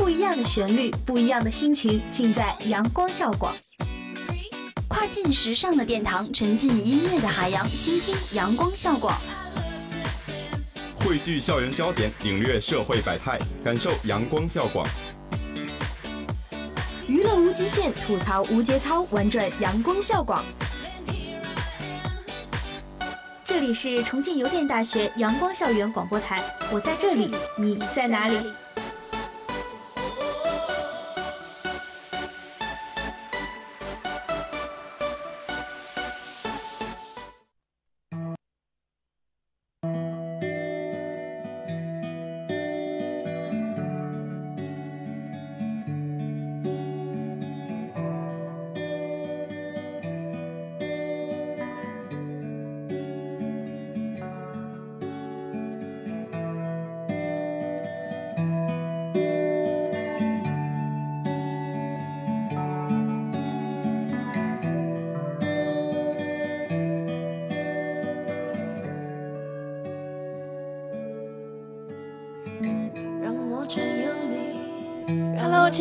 不一样的旋律，不一样的心情，尽在阳光校广。跨境时尚的殿堂，沉浸音乐的海洋，倾听阳光校广。汇聚校园焦点，领略社会百态，感受阳光校广。娱乐无极限，吐槽无节操，玩转阳光校广。这里是重庆邮电大学阳光校园广播台，我在这里，你在哪里？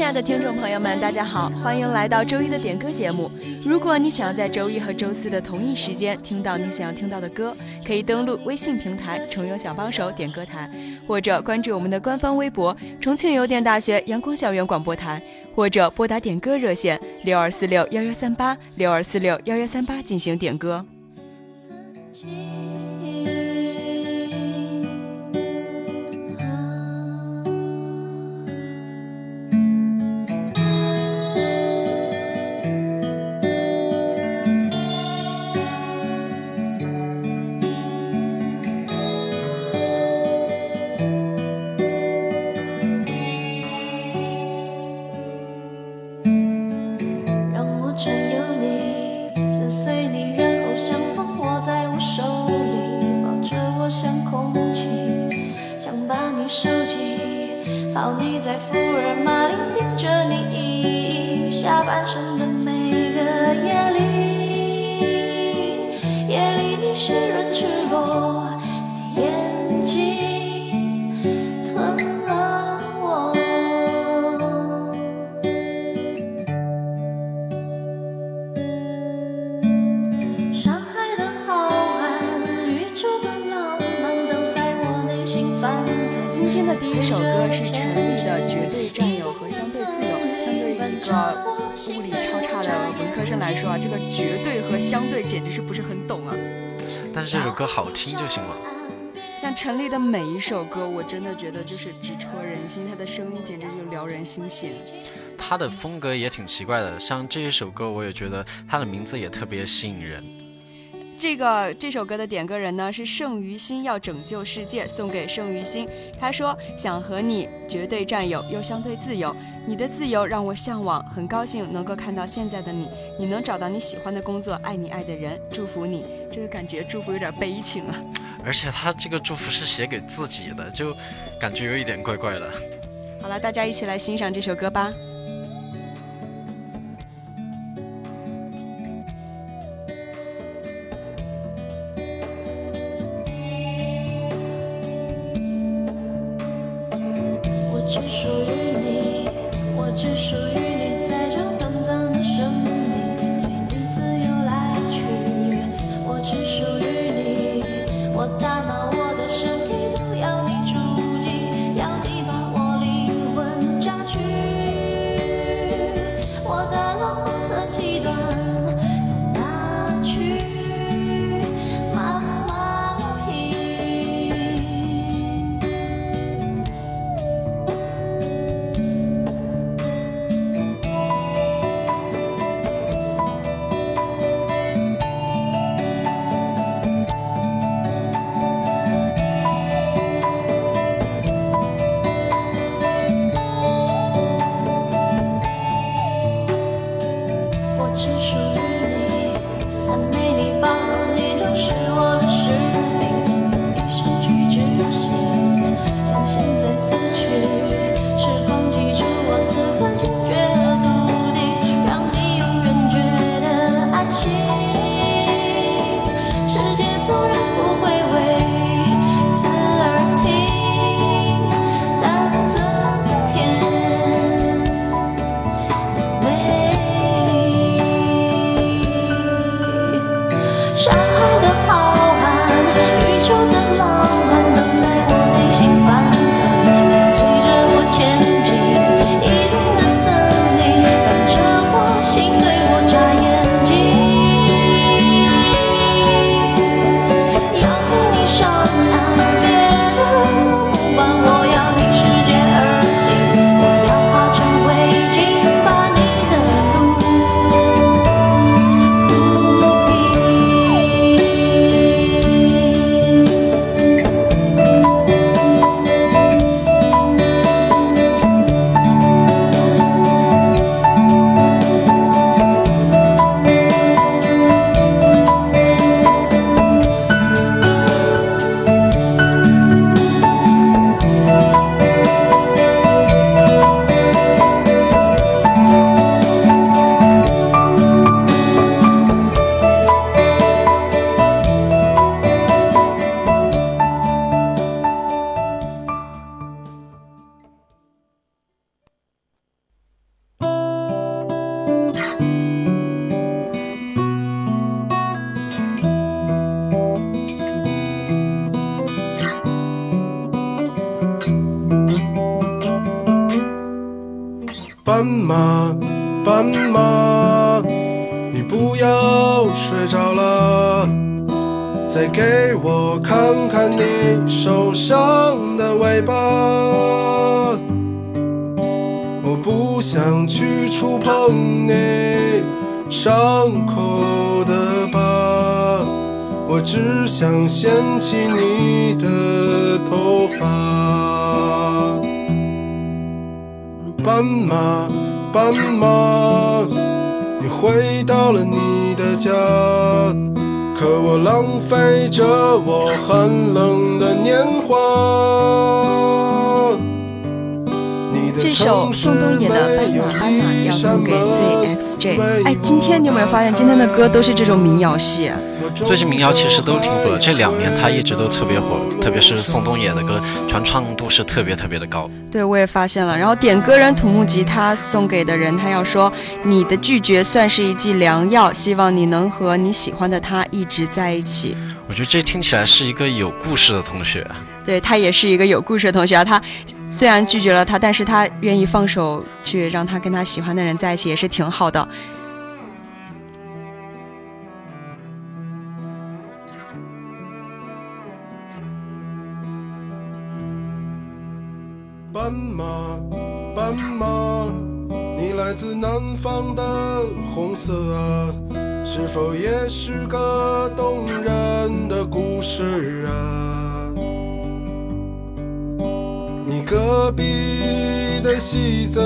亲爱的听众朋友们，大家好，欢迎来到周一的点歌节目。如果你想要在周一和周四的同一时间听到你想要听到的歌，可以登录微信平台“重邮小帮手”点歌台，或者关注我们的官方微博“重庆邮电大学阳光校园广播台”，或者拨打点歌热线六二四六幺幺三八六二四六幺幺三八进行点歌。是陈粒的绝对占有和相对自由相对于一个物理超差的文科生来说啊这个绝对和相对简直是不是很懂啊但是这首歌好听就行了像陈粒的每一首歌我真的觉得就是直戳人心她的声音简直就撩人心弦她的风格也挺奇怪的像这一首歌我也觉得她的名字也特别吸引人这个这首歌的点歌人呢是盛于心，要拯救世界，送给盛于心。他说想和你绝对占有，又相对自由。你的自由让我向往，很高兴能够看到现在的你。你能找到你喜欢的工作，爱你爱的人，祝福你。这个感觉祝福有点悲情啊。而且他这个祝福是写给自己的，就感觉有一点怪怪的。好了，大家一起来欣赏这首歌吧。斑马，斑马，你回到了你的家，可我浪费着我寒冷的年华。这首宋冬野的《斑马斑马》要送给 ZXJ。哎，今天你有没有发现今天的歌都是这种民谣系？最近民谣其实都挺火的，这两年他一直都特别火，特别是宋冬野的歌，传唱度是特别特别的高。对，我也发现了。然后点歌人土木吉他送给的人，他要说：“你的拒绝算是一剂良药，希望你能和你喜欢的他一直在一起。”我觉得这听起来是一个有故事的同学。对他也是一个有故事的同学啊，他。虽然拒绝了他，但是他愿意放手去让他跟他喜欢的人在一起，也是挺好的。斑马，斑马，你来自南方的红色啊，是否也是个动人的故事啊？你隔壁的戏子，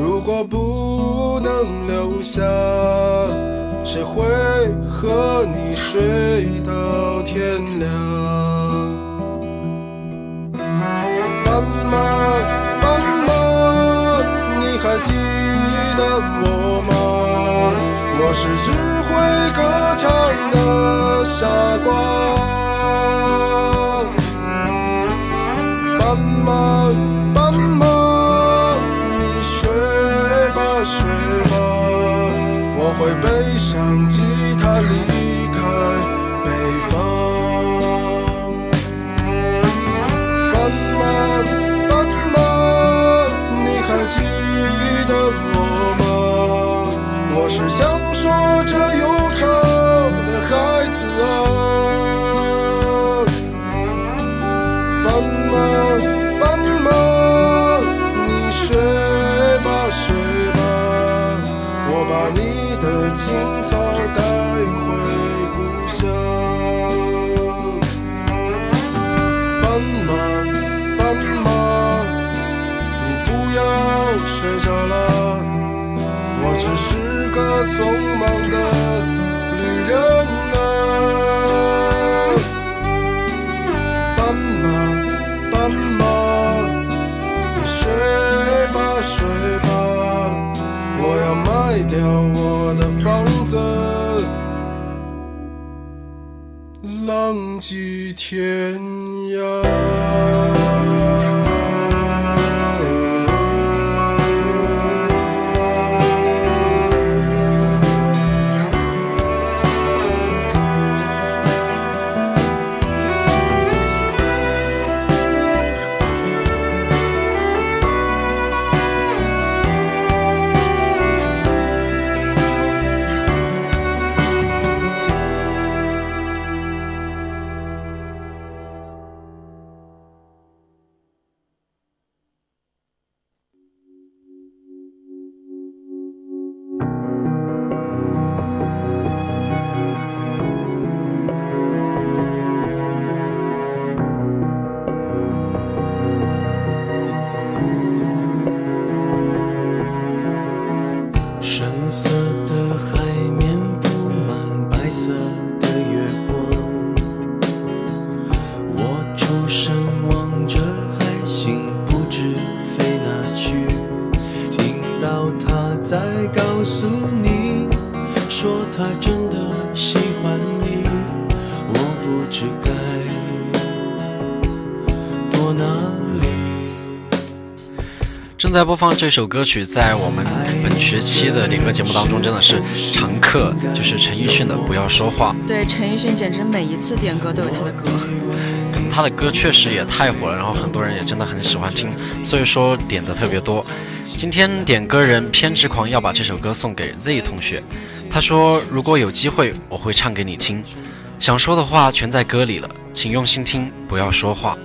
如果不能留下，谁会和你睡到天亮？斑马，斑马，你还记得我吗？我是只会歌唱的傻瓜。卖掉我的。房子，浪迹天涯。在播放这首歌曲，在我们本学期的点歌节目当中真的是常客，就是陈奕迅的《不要说话》。对，陈奕迅简直每一次点歌都有他的歌。他的歌确实也太火了，然后很多人也真的很喜欢听，所以说点的特别多。今天点歌人偏执狂要把这首歌送给 Z 同学，他说：“如果有机会，我会唱给你听。想说的话全在歌里了，请用心听，不要说话。”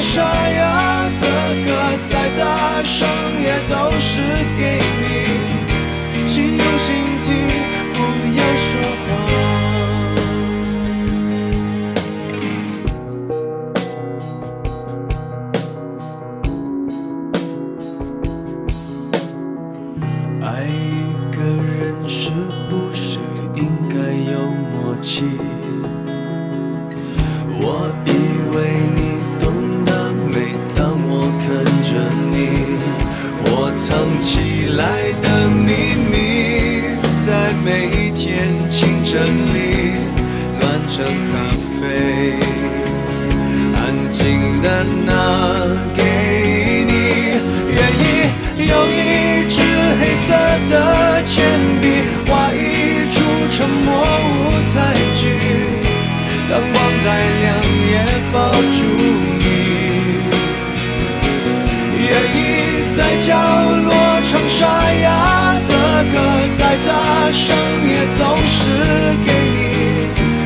沙哑的歌，再大声也都是给每一天清晨里暖成咖啡，安静的拿给你。愿意用一支黑色的铅笔，画一出沉默舞台剧，灯光再亮。也抱住你，愿意在角落唱沙哑的歌，再大声也都是给你，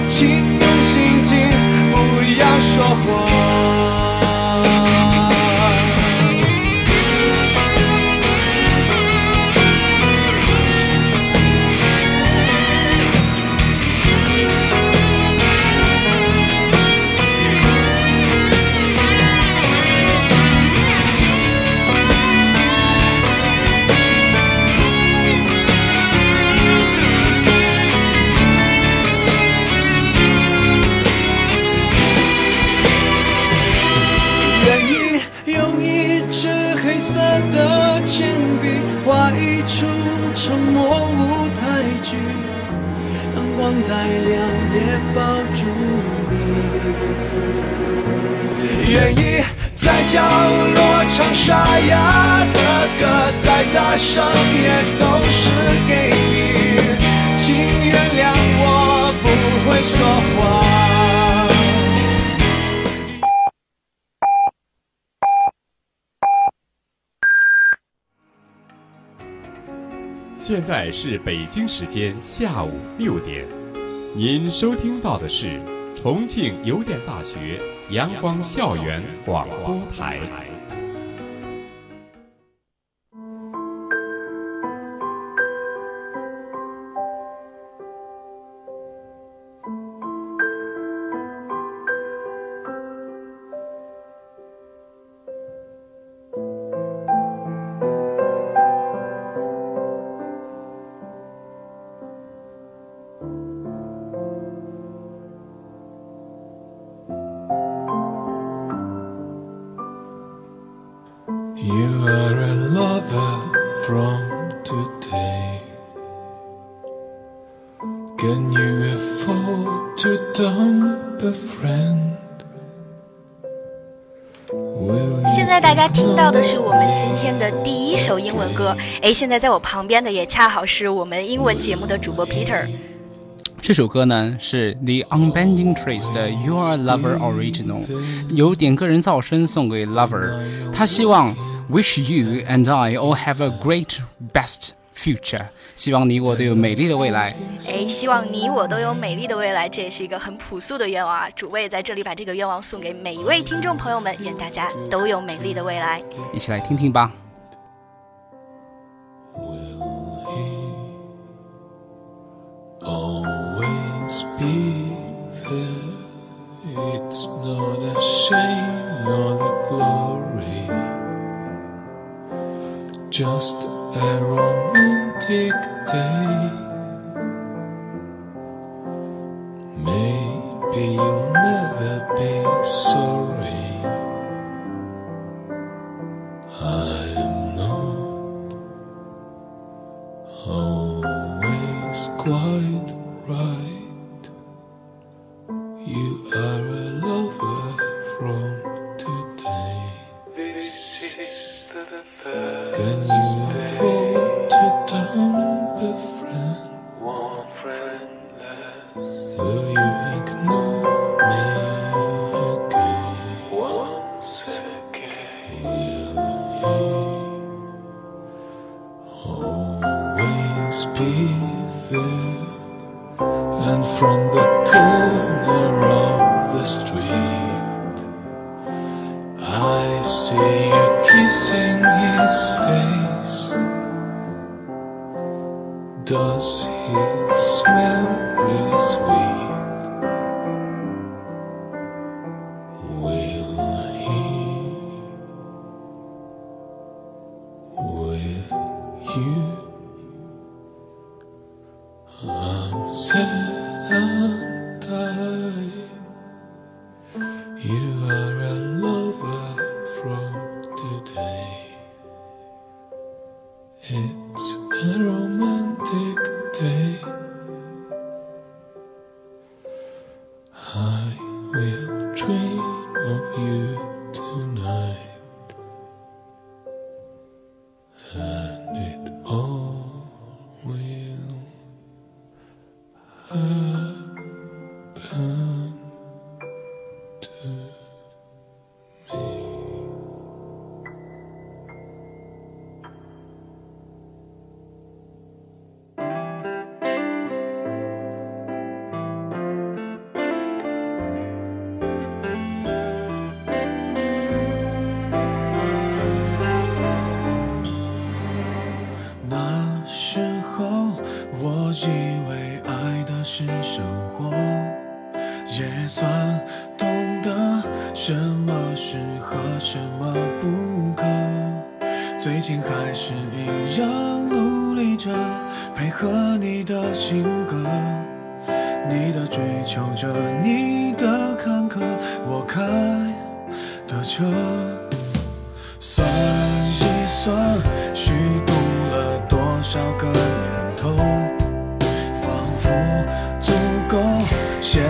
请用心听，不要说谎。在亮夜抱住你，愿意在角落唱沙哑的歌，再大声也都是给你，请原谅我不会说话。现在是北京时间下午六点。您收听到的是重庆邮电大学阳光校园广播台。到的是我们今天的第一首英文歌。哎，现在在我旁边的也恰好是我们英文节目的主播 Peter。这首歌呢是 The Unbending Trees 的 You Are Lover Original，由点歌人噪声送给 Lover。他希望 Wish you and I all have a great best future。希望你我都有美丽的未来。哎，希望你我都有美丽的未来，这也是一个很朴素的愿望啊！主播也在这里把这个愿望送给每一位听众朋友们，愿大家都有美丽的未来。一起来听听吧。Romantic day. Maybe you'll never be sorry. Always be there? And from the corner of the street, I see you kissing his face. Does he smell really sweet? 追求着，你的坎坷，我开的车。算一算，虚度了多少个年头，仿佛足够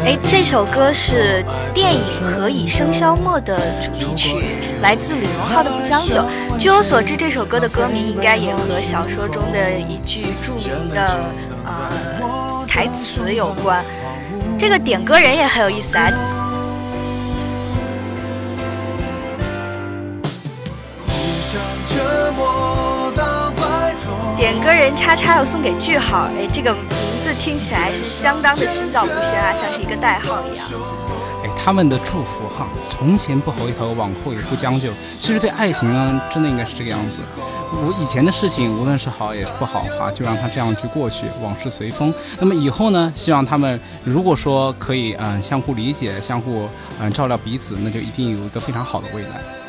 哎，这首歌是电影《何以笙箫默》的主题曲，来自李荣浩的《不将就》。据我所知，这首歌的歌名应该也和小说中的一句著名的呃台词有关。这个点歌人也很有意思啊，互相折磨到白头。点歌人叉叉要送给句号，哎，这个名字听起来是相当的心照不宣啊，像是一个代号一样。哎，他们的祝福哈，从前不回头，往后也不将就。其实对爱情呢，真的应该是这个样子。我以前的事情，无论是好也是不好哈，就让它这样去过去，往事随风。那么以后呢，希望他们如果说可以嗯相互理解，相互嗯照料彼此，那就一定有一个非常好的未来。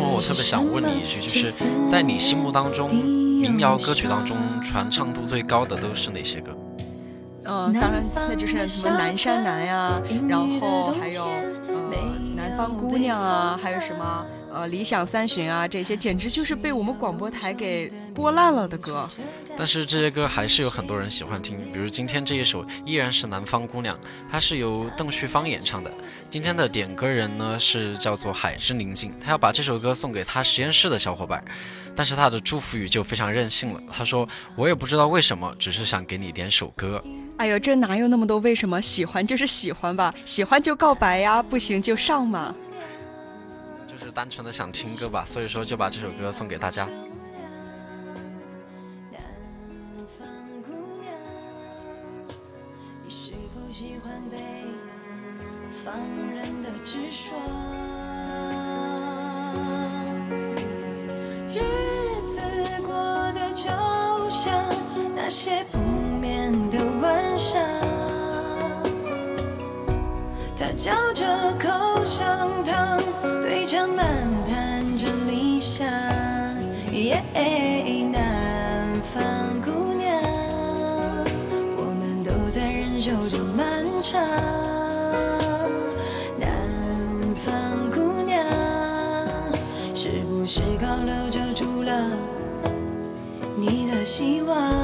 我特别想问你一句，就是在你心目当中，民谣歌曲当中传唱度最高的都是哪些歌？嗯，当然那就是什么南山南呀，然后还有呃南方姑娘啊，还有什么呃理想三旬啊，这些简直就是被我们广播台给播烂了的歌。但是这些歌还是有很多人喜欢听，比如今天这一首依然是《南方姑娘》，它是由邓旭芳演唱的。今天的点歌人呢是叫做海之宁静，他要把这首歌送给他实验室的小伙伴，但是他的祝福语就非常任性了，他说：“我也不知道为什么，只是想给你点首歌。哎呦，这哪有那么多为什么？喜欢就是喜欢吧，喜欢就告白呀，不行就上嘛。”单纯的想听歌吧，所以说就把这首歌送给大家。日子过得就像那些不眠的晚上，他嚼着口香糖，对着漫谈着理想。耶，南方姑娘，我们都在忍受着漫长。南方姑娘，是不是高楼遮住了你的希望？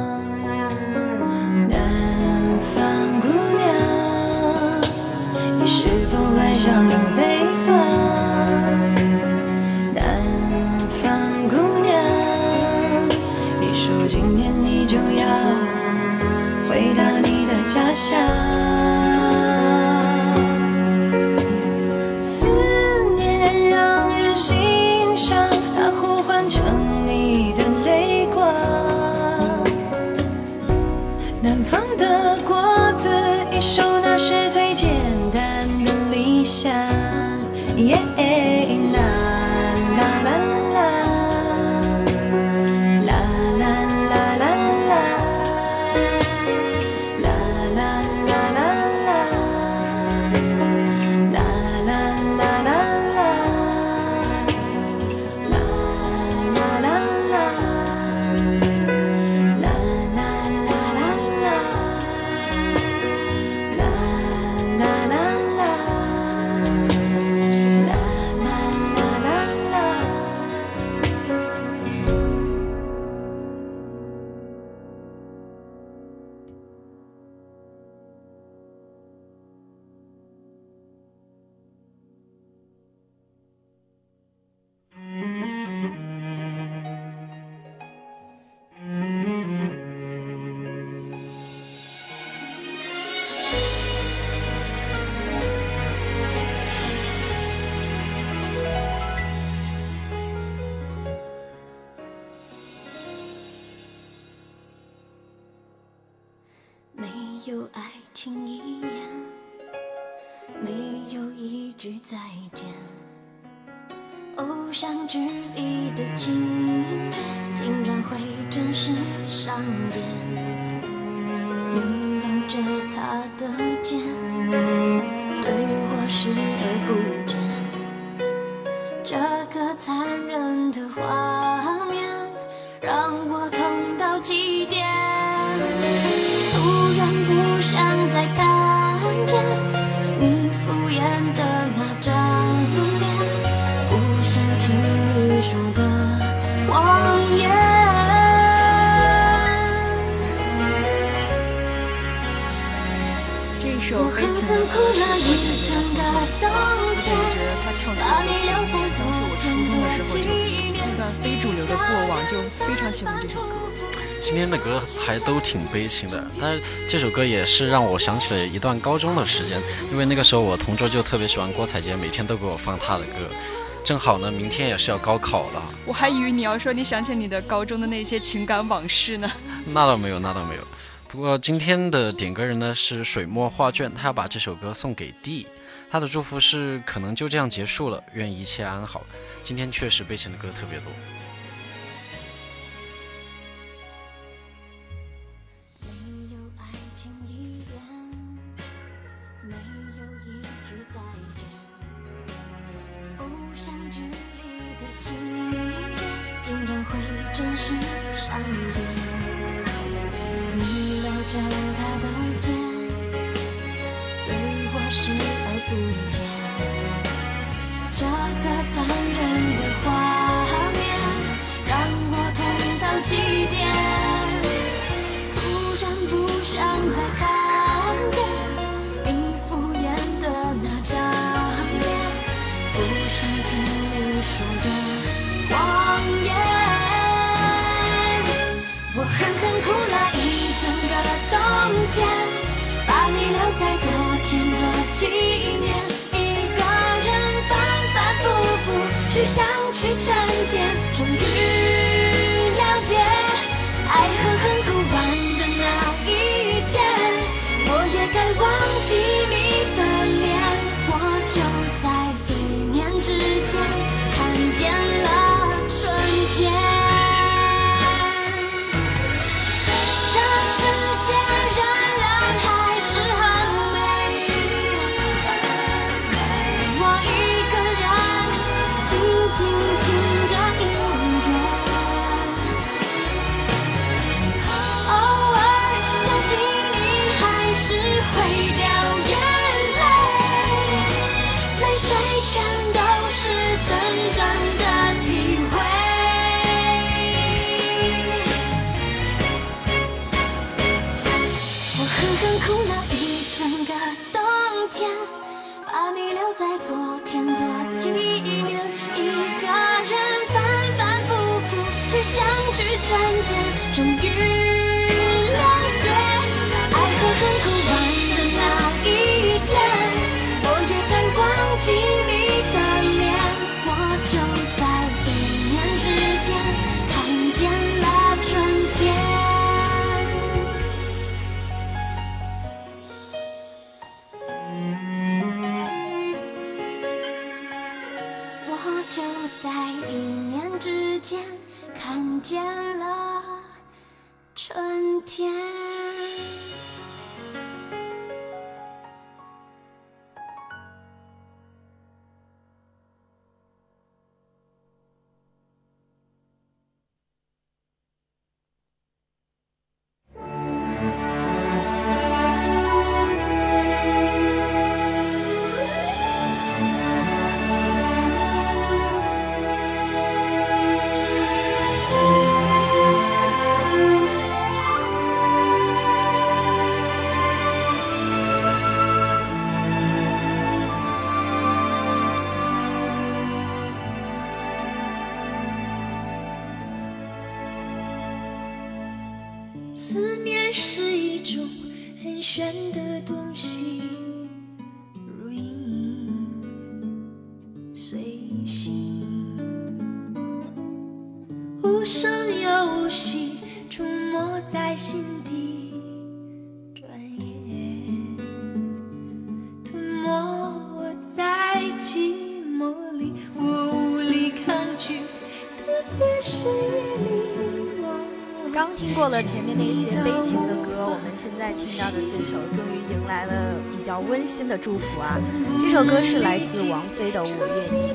想。轻易非主流的过往，就非常喜欢这首歌。今天的歌还都挺悲情的，但是这首歌也是让我想起了一段高中的时间，因为那个时候我同桌就特别喜欢郭采洁，每天都给我放她的歌。正好呢，明天也是要高考了。我还以为你要说你想起你的高中的那些情感往事呢。那倒没有，那倒没有。不过今天的点歌人呢是水墨画卷，他要把这首歌送给 D。他的祝福是可能就这样结束了愿一切安好。今天确实被潜的歌特别多。把你留在昨天做记忆。家。思念是一种很玄的东西。的这首终于迎来了比较温馨的祝福啊！这首歌是来自王菲的《我愿意》。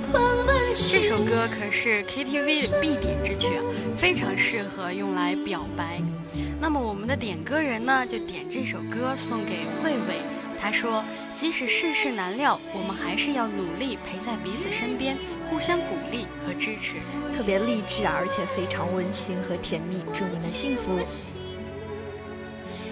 这首歌可是 KTV 的必点之曲啊，非常适合用来表白。那么我们的点歌人呢，就点这首歌送给魏魏。他说：“即使世事难料，我们还是要努力陪在彼此身边，互相鼓励和支持。”特别励志啊，而且非常温馨和甜蜜。祝你们幸福。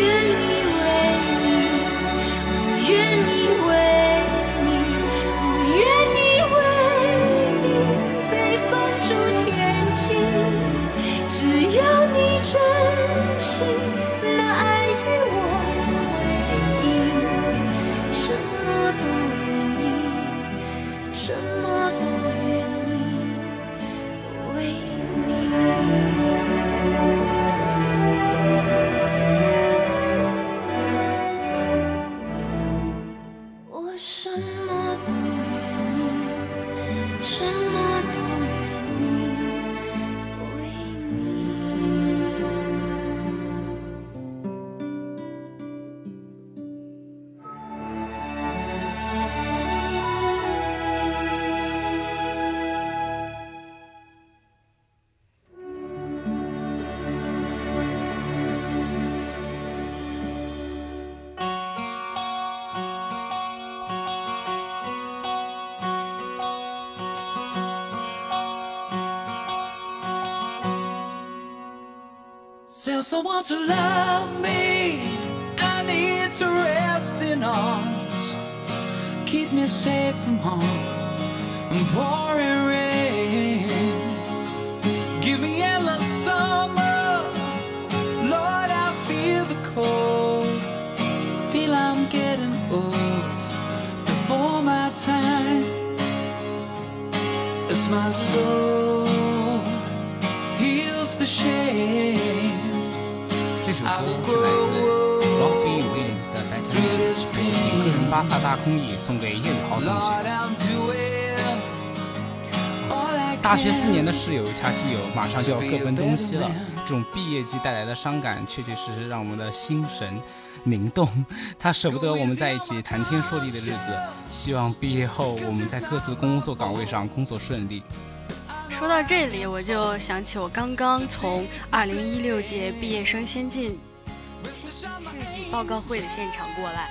愿 someone to love me. I need to rest in arms. Keep me safe from harm and pouring rain. Give me endless summer. Lord, I feel the cold. Feel I'm getting old before my time. As my soul heals the shame. 这首歌是来自 Robbie Williams 的《白天个人巴萨大空翼送给叶宇豪同学。大学四年的室友加基友马上就要各奔东西了，这种毕业季带来的伤感，确确实实让我们的心神灵动。他舍不得我们在一起谈天说地的日子，希望毕业后我们在各自工作岗位上工作顺利。说到这里，我就想起我刚刚从2016届毕业生先进事迹报告会的现场过来。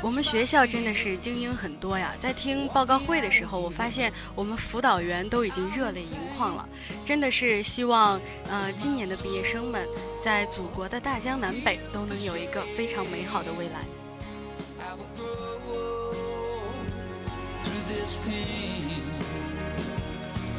我们学校真的是精英很多呀！在听报告会的时候，我发现我们辅导员都已经热泪盈眶了。真的是希望，呃，今年的毕业生们在祖国的大江南北都能有一个非常美好的未来。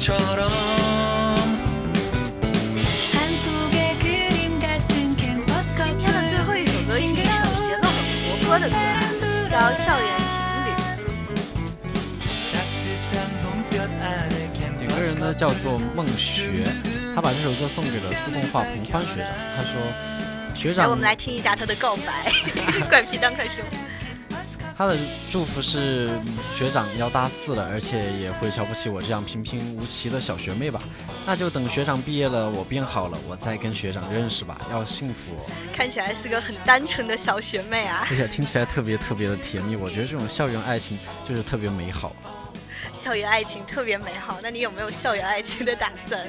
今天的最后一首歌是一首节奏很活泼的歌，叫《校园情侣》。有个人呢，叫做孟学，他把这首歌送给了自动化平宽学长，他说。学长，我们来听一下他的告白。怪皮蛋，快说。他的祝福是嗯学长要大四了，而且也会瞧不起我这样平平无奇的小学妹吧？那就等学长毕业了，我变好了，我再跟学长认识吧。要幸福、哦，看起来是个很单纯的小学妹啊。而且听起来特别特别的甜蜜。我觉得这种校园爱情就是特别美好。校园爱情特别美好，那你有没有校园爱情的打算？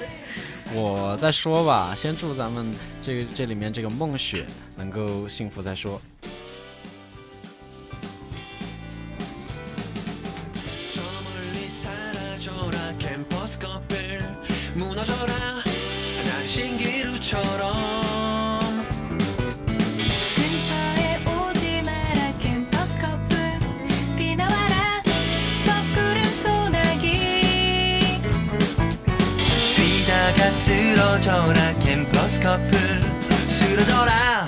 我再说吧，先祝咱们这个这里面这个梦雪能够幸福再说。 사라져라 캠퍼스 커플. 무너져라 나 신기루처럼. 근처에 오지 마라 캠퍼스 커플. 비나와라 먹구름 소나기. 비다가 쓰러져라 캠퍼스 커플. 쓰러져라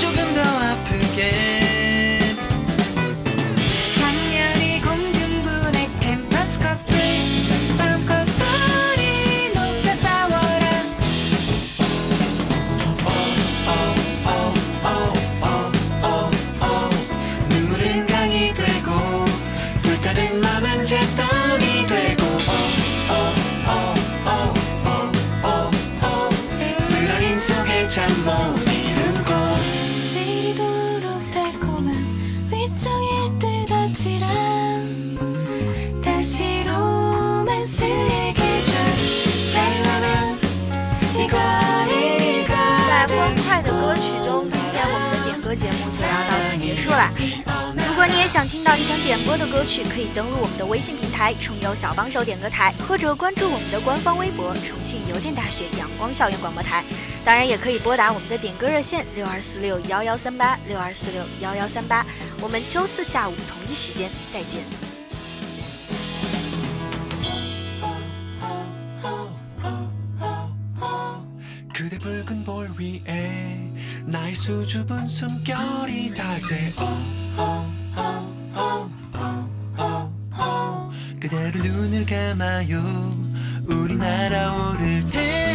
조금 더 아프게 想听到你想点播的歌曲，可以登录我们的微信平台“重游小帮手点歌台”，或者关注我们的官方微博“重庆邮电大学阳光校园广播台”。当然，也可以拨打我们的点歌热线六二四六幺幺三八六二四六幺幺三八。我们周四下午同一时间再见。 그대 붉은 볼 위에 나의 수줍은 숨결이 닿을 때 그 대로 눈을 감아요. 우리 날아오를 테